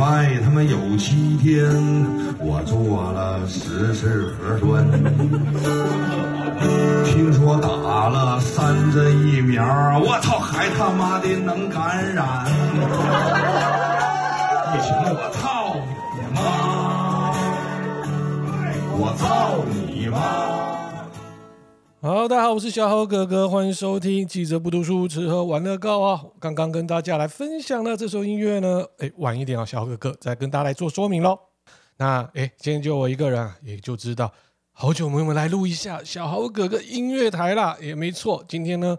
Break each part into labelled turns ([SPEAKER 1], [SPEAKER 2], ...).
[SPEAKER 1] 拜他妈有七天，我做了十次核酸。听说打了三针疫苗，我操，还他妈的能感染？疫情我操你妈！我操你妈！
[SPEAKER 2] 好，大家好，我是小豪哥哥，欢迎收听记者不读书，吃喝玩乐高啊！刚刚跟大家来分享的这首音乐呢，哎，晚一点啊，小豪哥哥再跟大家来做说明喽。那哎，今天就我一个人啊，也就知道好久没有来录一下小豪哥哥音乐台啦，也没错，今天呢，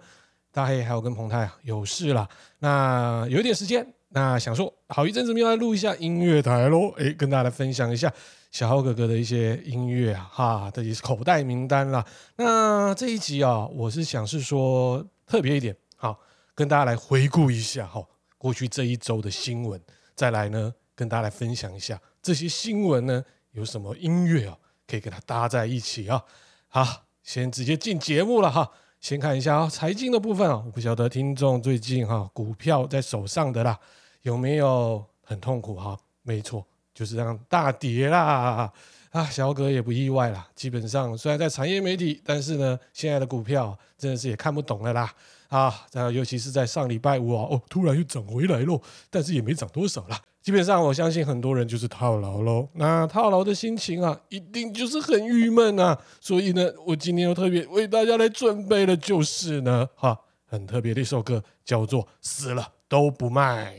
[SPEAKER 2] 大黑还有跟彭泰啊有事啦，那有点时间，那想说好一阵子没有来录一下音乐台喽，哎，跟大家来分享一下。小豪哥哥的一些音乐啊，哈，这也是口袋名单啦。那这一集啊，我是想是说特别一点，好，跟大家来回顾一下哈，过去这一周的新闻，再来呢，跟大家来分享一下这些新闻呢有什么音乐啊，可以跟它搭在一起啊。好，先直接进节目了哈。先看一下啊，财经的部分啊，我不晓得听众最近哈股票在手上的啦，有没有很痛苦哈？没错。就是这样大跌啦啊，小哥也不意外啦。基本上虽然在产业媒体，但是呢，现在的股票真的是也看不懂了啦啊！然后尤其是在上礼拜五啊，哦，突然又涨回来喽，但是也没涨多少啦。基本上我相信很多人就是套牢喽。那套牢的心情啊，一定就是很郁闷啊。所以呢，我今天又特别为大家来准备的就是呢，哈，很特别的一首歌，叫做《死了都不卖》。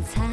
[SPEAKER 2] 好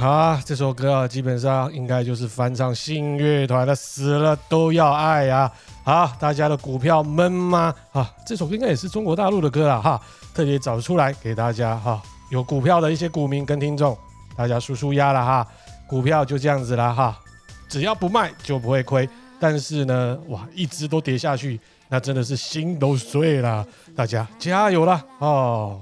[SPEAKER 2] 啊，这首歌啊，基本上应该就是翻唱信乐团的《死了都要爱》啊。好，大家的股票闷吗？啊，这首歌应该也是中国大陆的歌了哈，特别找出来给大家哈。有股票的一些股民跟听众，大家舒舒压了哈。股票就这样子了哈，只要不卖就不会亏。但是呢，哇，一直都跌下去，那真的是心都碎了。大家加油了哦！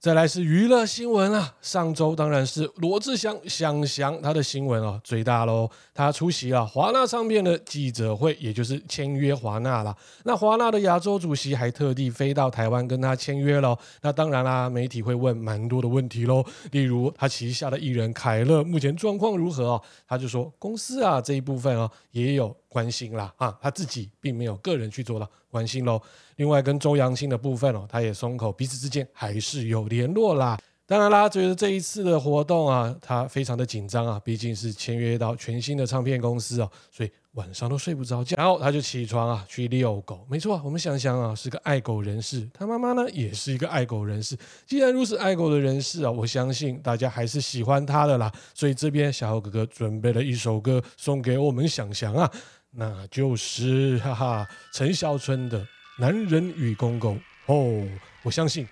[SPEAKER 2] 再来是娱乐新闻啊，上周当然是罗志祥祥祥他的新闻哦最大喽，他出席了华纳唱片的记者会，也就是签约华纳啦。那华纳的亚洲主席还特地飞到台湾跟他签约喽。那当然啦，媒体会问蛮多的问题喽，例如他旗下的艺人凯乐目前状况如何哦？他就说公司啊这一部分哦也有关心啦啊，他自己并没有个人去做了关心喽。另外，跟周扬青的部分哦，他也松口，彼此之间还是有联络啦。当然啦，觉得这一次的活动啊，他非常的紧张啊，毕竟是签约到全新的唱片公司哦，所以晚上都睡不着觉，然后他就起床啊去遛狗。没错，我们想想啊，是个爱狗人士，他妈妈呢也是一个爱狗人士。既然如此爱狗的人士啊，我相信大家还是喜欢他的啦。所以这边小豪哥哥准备了一首歌送给我们想想啊，那就是哈哈陈小春的《男人与公公》哦。我相信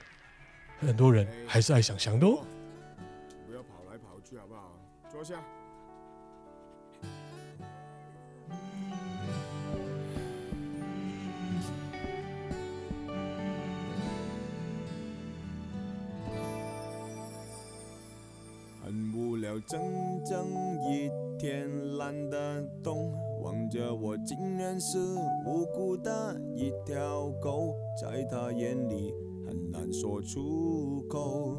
[SPEAKER 2] 很多人还是爱想想的哦。
[SPEAKER 3] 不要跑来跑去，好不好？坐下。很无聊，整整一天懒得动，着我竟然是无辜的一条狗，在他眼里很难说出口，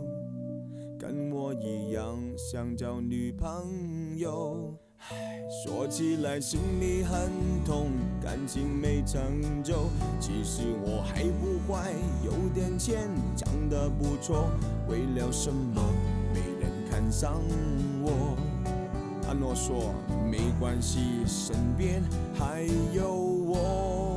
[SPEAKER 3] 跟我一样想交女朋友。唉，说起来心里很痛，感情没成就，其实我还不坏，有点钱，长得不错，为了什么没人？看上我，诺说没关系，身边还有我。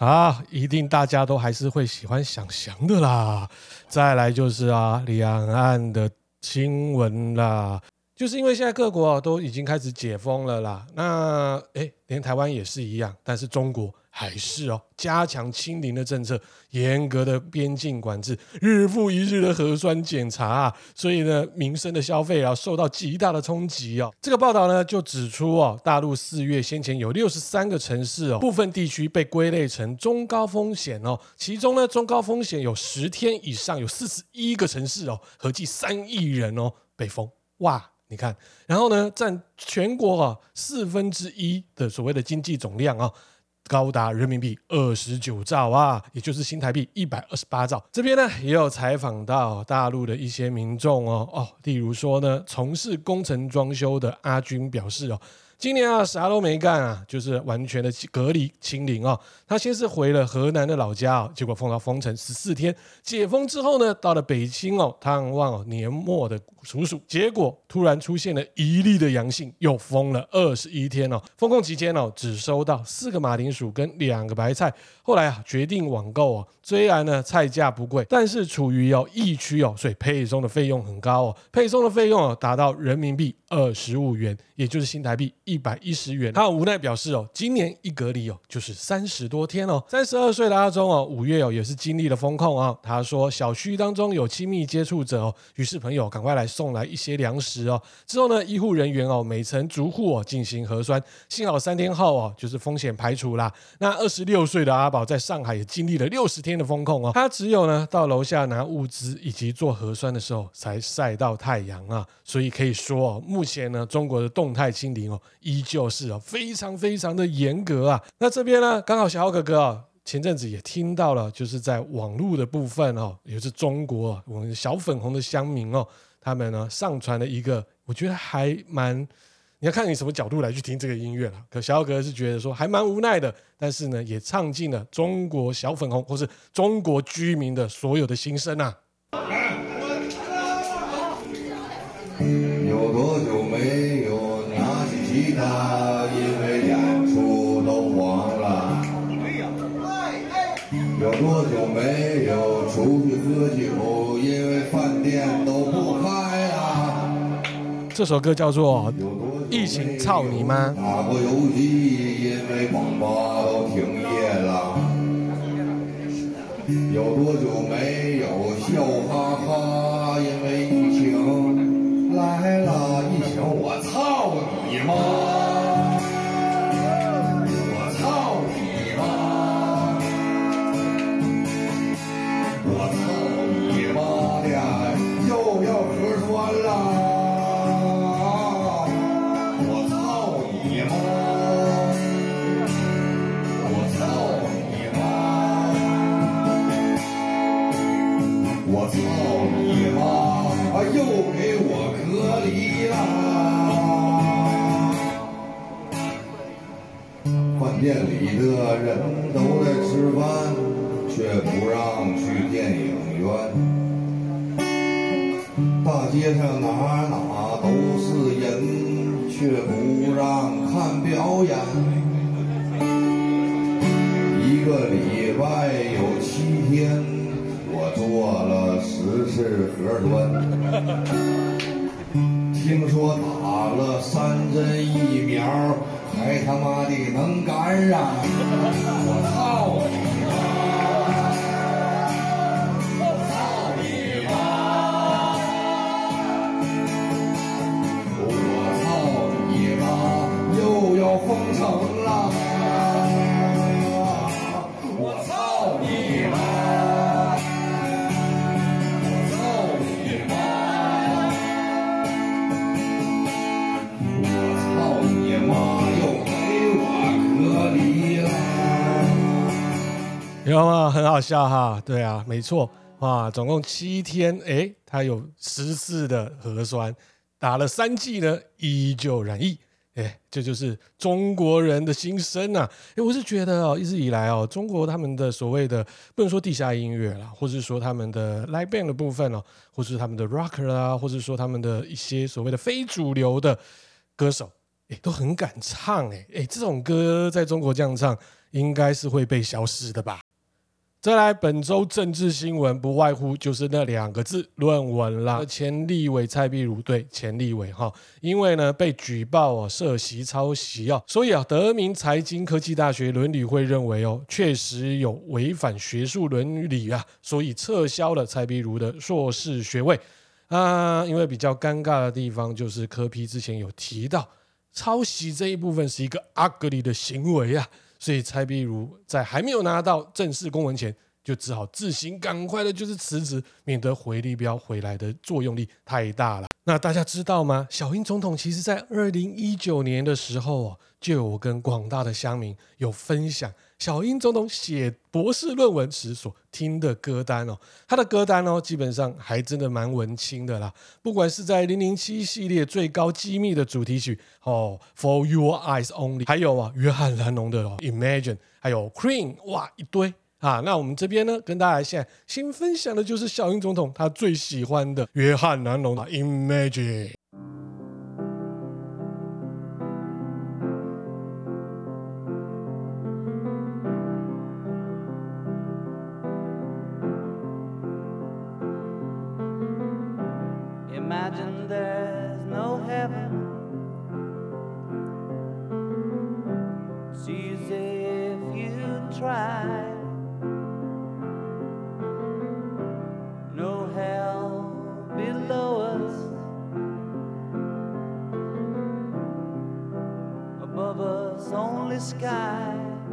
[SPEAKER 2] 啊，一定大家都还是会喜欢想翔的啦。再来就是啊，两岸的新闻啦，就是因为现在各国都已经开始解封了啦。那诶，连台湾也是一样，但是中国。还是哦，加强清零的政策，严格的边境管制，日复一日的核酸检查啊，所以呢，民生的消费啊受到极大的冲击哦。这个报道呢就指出哦，大陆四月先前有六十三个城市哦，部分地区被归类成中高风险哦，其中呢中高风险有十天以上有四十一个城市哦，合计三亿人哦被封哇，你看，然后呢占全国啊四分之一的所谓的经济总量啊。高达人民币二十九兆啊，也就是新台币一百二十八兆。这边呢也有采访到大陆的一些民众哦哦，例如说呢，从事工程装修的阿军表示哦。今年啊，啥都没干啊，就是完全的隔离清零哦。他先是回了河南的老家哦，结果封到封城十四天。解封之后呢，到了北京哦，探望哦年末的叔叔，结果突然出现了一例的阳性，又封了二十一天哦。封控期间哦，只收到四个马铃薯跟两个白菜。后来啊，决定网购哦。虽然呢菜价不贵，但是处于哦疫区哦，所以配送的费用很高哦。配送的费用哦，达到人民币二十五元，也就是新台币。一百一十元，他无奈表示哦，今年一隔离哦就是三十多天哦。三十二岁的阿忠哦，五月哦也是经历了封控啊。他说小区当中有亲密接触者哦，于是朋友赶快来送来一些粮食哦。之后呢，医护人员哦每层逐户哦进行核酸，幸好三天后哦就是风险排除啦。那二十六岁的阿宝在上海也经历了六十天的封控哦，他只有呢到楼下拿物资以及做核酸的时候才晒到太阳啊。所以可以说哦，目前呢中国的动态清零哦。依旧是啊，非常非常的严格啊。那这边呢，刚好小豪哥哥啊，前阵子也听到了，就是在网络的部分哦，也是中国我们小粉红的乡民哦，他们呢上传了一个，我觉得还蛮，你要看你什么角度来去听这个音乐了。可小豪哥哥是觉得说还蛮无奈的，但是呢，也唱尽了中国小粉红或是中国居民的所有的心声啊。
[SPEAKER 4] 有多久没有出去喝酒？因为饭店都不开了。
[SPEAKER 2] 这首歌叫做《疫情操你妈》。
[SPEAKER 4] 打过游戏，因为网吧都停业了。有多久没有笑哈哈？因为礼拜有七天，我做了十次核酸。听说打了三针疫苗，还他妈的能感染！我操
[SPEAKER 2] 有吗？很好笑哈，对啊，没错啊，总共七天，诶，他有十次的核酸，打了三剂呢，依旧染疫，诶，这就是中国人的心声啊！诶，我是觉得哦，一直以来哦，中国他们的所谓的不能说地下音乐啦，或者说他们的 live band 的部分哦，或是他们的 rocker 啦，或者说他们的一些所谓的非主流的歌手，诶，都很敢唱，诶，诶，这种歌在中国这样唱，应该是会被消失的吧？再来，本周政治新闻不外乎就是那两个字：论文啦。前立委蔡壁如对前立委哈，因为呢被举报哦涉袭抄袭哦，所以啊德明财经科技大学伦理会认为哦确实有违反学术伦理啊，所以撤销了蔡壁如的硕士学位啊。因为比较尴尬的地方就是柯批之前有提到抄袭这一部分是一个 ugly 的行为啊。所以蔡壁如在还没有拿到正式公文前，就只好自行赶快的，就是辞职，免得回力标回来的作用力太大了。那大家知道吗？小英总统其实在二零一九年的时候哦，就有跟广大的乡民有分享小英总统写博士论文时所听的歌单哦，他的歌单哦，基本上还真的蛮文青的啦。不管是在零零七系列最高机密的主题曲哦，For Your Eyes Only，还有啊，约翰蓝侬的 Imagine，还有 Queen，哇，一堆啊。那我们这边呢，跟大家现在先分享的就是小英总统他最喜欢的约翰蓝侬的 Imagine。sky.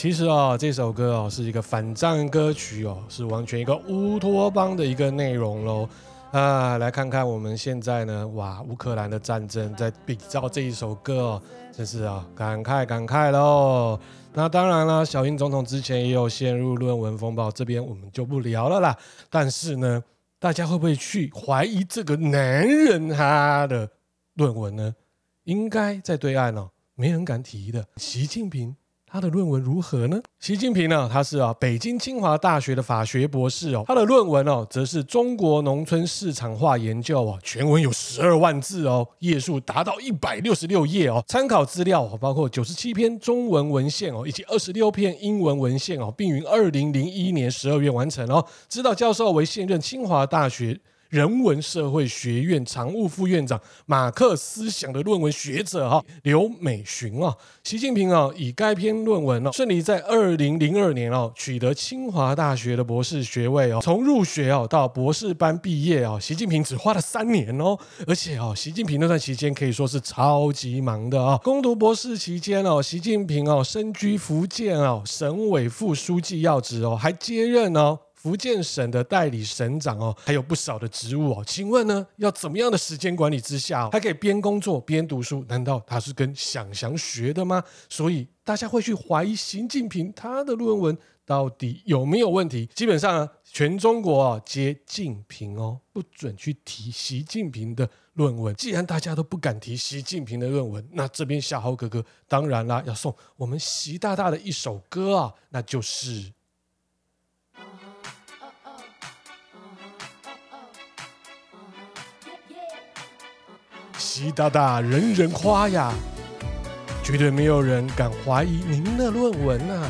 [SPEAKER 2] 其实哦，这首歌哦是一个反战歌曲哦，是完全一个乌托邦的一个内容喽。啊，来看看我们现在呢，哇，乌克兰的战争在比照这一首歌哦，真是啊，感慨感慨喽。那当然了，小英总统之前也有陷入论文风暴，这边我们就不聊了啦。但是呢，大家会不会去怀疑这个男人他的论文呢？应该在对岸哦，没人敢提的。习近平。他的论文如何呢？习近平呢，他是啊北京清华大学的法学博士哦，他的论文哦，则是中国农村市场化研究哦，全文有十二万字哦，页数达到一百六十六页哦，参考资料，包括九十七篇中文文献哦，以及二十六篇英文文献哦，并于二零零一年十二月完成哦，指导教授为现任清华大学。人文社会学院常务副院长、马克思想的论文学者哈刘美寻啊，习近平啊以该篇论文哦顺利在二零零二年哦取得清华大学的博士学位哦，从入学哦到博士班毕业哦，习近平只花了三年哦，而且哦，习近平那段期间可以说是超级忙的啊。攻读博士期间哦，习近平哦身居福建哦省委副书记要职哦，还接任哦。福建省的代理省长哦，还有不少的职务哦。请问呢，要怎么样的时间管理之下，还可以边工作边读书？难道他是跟想想学的吗？所以大家会去怀疑习近平他的论文到底有没有问题？基本上呢，全中国啊皆近平哦，不准去提习近平的论文。既然大家都不敢提习近平的论文，那这边夏侯哥哥当然啦，要送我们习大大的一首歌啊，那就是。习大大人人夸呀，绝对没有人敢怀疑您的论文
[SPEAKER 5] 呐。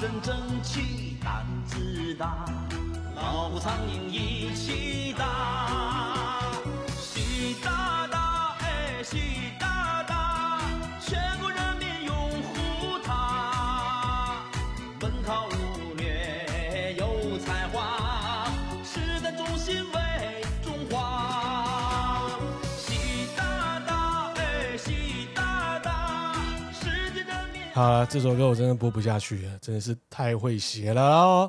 [SPEAKER 5] 身正气胆子大，老虎苍蝇一起打，习大大，哎，习
[SPEAKER 2] 好了，这首歌我真的播不下去了，真的是太会写了哦。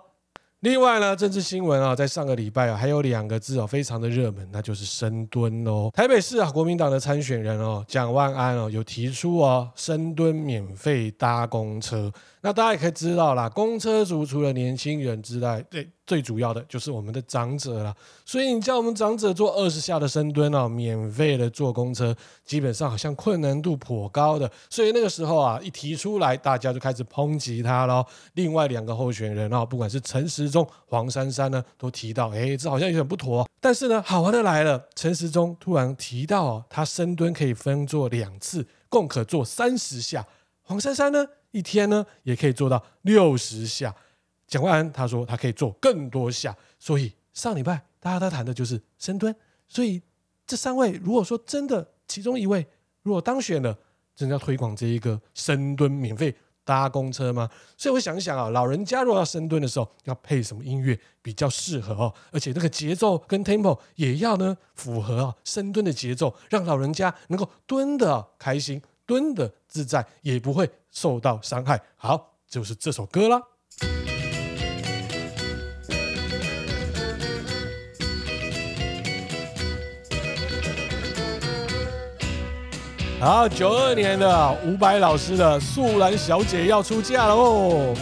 [SPEAKER 2] 另外呢，政治新闻啊，在上个礼拜啊，还有两个字哦，非常的热门，那就是深蹲哦。台北市啊，国民党的参选人哦，蒋万安哦，有提出哦，深蹲免费搭公车。那大家也可以知道啦，公车族除了年轻人之外，对，最主要的就是我们的长者了。所以你叫我们长者做二十下的深蹲哦，免费的坐公车，基本上好像困难度颇高的。所以那个时候啊，一提出来，大家就开始抨击他喽。另外两个候选人啊，不管是陈时中、黄珊珊呢，都提到，哎，这好像有点不妥。但是呢，好玩的来了，陈时中突然提到，他深蹲可以分做两次，共可做三十下。黄珊珊呢？一天呢，也可以做到六十下。蒋万安他说他可以做更多下，所以上礼拜大家都谈的就是深蹲。所以这三位如果说真的其中一位如果当选了，真的要推广这一个深蹲免费搭公车吗？所以我想一想啊，老人家如果要深蹲的时候要配什么音乐比较适合哦？而且那个节奏跟 tempo 也要呢符合啊深蹲的节奏，让老人家能够蹲得开心。蹲的自在，也不会受到伤害。好，就是这首歌啦。好，九二年的伍佰老师的《素兰小姐》要出嫁了哦。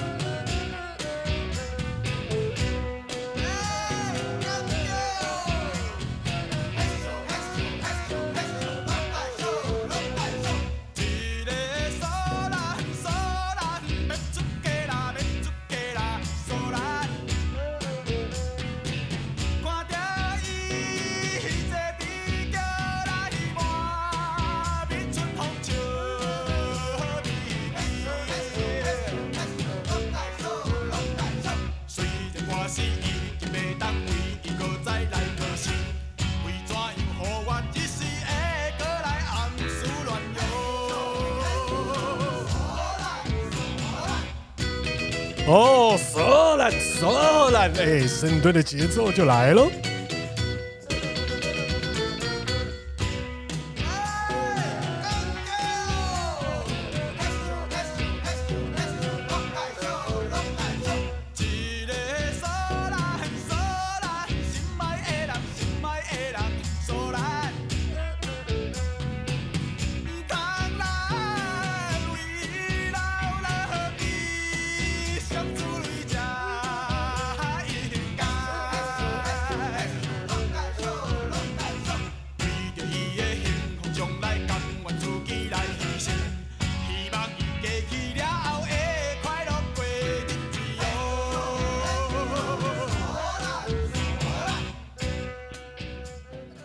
[SPEAKER 2] 哦，索兰索兰，哎，深蹲的节奏就来喽。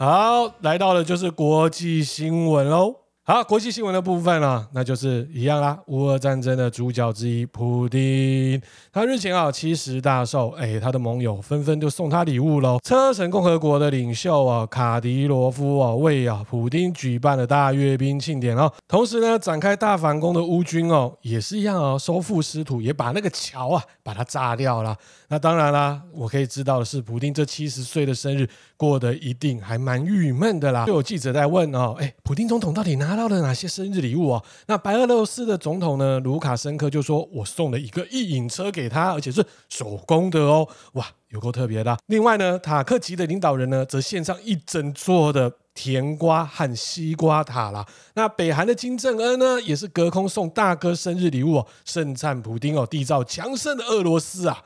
[SPEAKER 2] 好，来到了就是国际新闻喽。好，国际新闻的部分啊，那就是一样啦。乌俄战争的主角之一，普丁，他日前啊七十大寿，哎，他的盟友纷纷就送他礼物喽。车臣共和国的领袖啊，卡迪罗夫啊，为啊普丁举办了大阅兵庆典哦。同时呢，展开大反攻的乌军哦，也是一样哦，收复失土，也把那个桥啊，把它炸掉了。那当然啦，我可以知道的是，普丁这七十岁的生日过得一定还蛮郁闷的啦。就有记者在问哦，哎，普丁总统到底拿了到了哪些生日礼物哦？那白俄罗斯的总统呢，卢卡申科就说：“我送了一个一引车给他，而且是手工的哦，哇，有够特别的。”另外呢，塔克级的领导人呢，则献上一整座的甜瓜和西瓜塔啦。那北韩的金正恩呢，也是隔空送大哥生日礼物哦，盛赞普丁哦，缔造强盛的俄罗斯啊。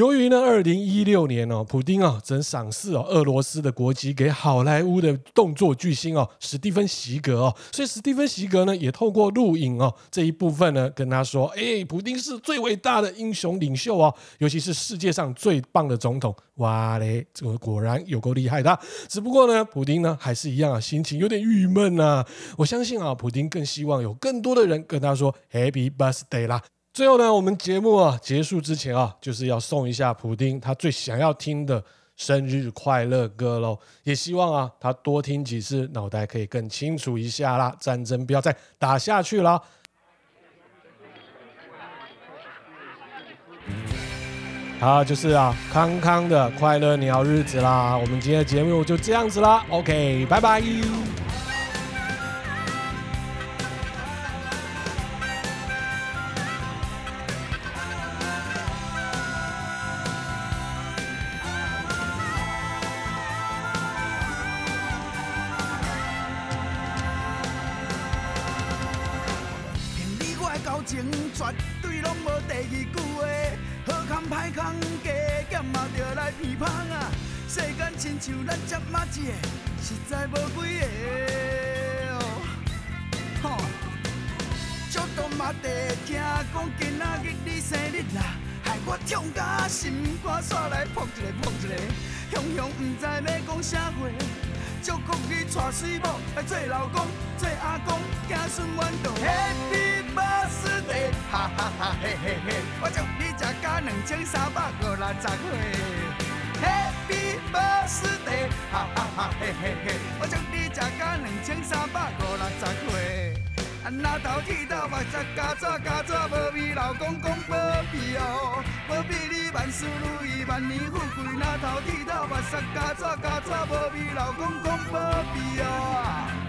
[SPEAKER 2] 由于呢，二零一六年哦，普丁啊，曾赏赐哦俄罗斯的国旗给好莱坞的动作巨星哦史蒂芬席格哦，所以史蒂芬席格呢也透过录影哦这一部分呢跟他说，哎，普丁是最伟大的英雄领袖哦，尤其是世界上最棒的总统。哇嘞，这个果然有够厉害的。只不过呢，普丁呢还是一样啊，心情有点郁闷呐。我相信啊，普丁更希望有更多的人跟他说 Happy Birthday 啦。最后呢，我们节目啊结束之前啊，就是要送一下普丁他最想要听的生日快乐歌喽。也希望啊他多听几次，脑袋可以更清楚一下啦。战争不要再打下去了。好，就是啊康康的快乐鸟日子啦。我们今天的节目就这样子啦。OK，拜拜。
[SPEAKER 6] 痛甲心肝煞来扑一个扑一个，雄雄毋知要讲啥话。祝福你娶水某来做老公，做阿公，子孙满堂。Happy birthday，哈哈哈嘿嘿嘿，我祝你食甲两千三百五六十岁。Happy birthday，哈哈哈嘿嘿嘿，我祝你食甲两千三百五六十岁。啊那头剃到目色加纸加纸，无味老公公保庇哦，保庇你万事如意，万年富贵。那头剃到目色加纸加纸，无味老公公保庇哦。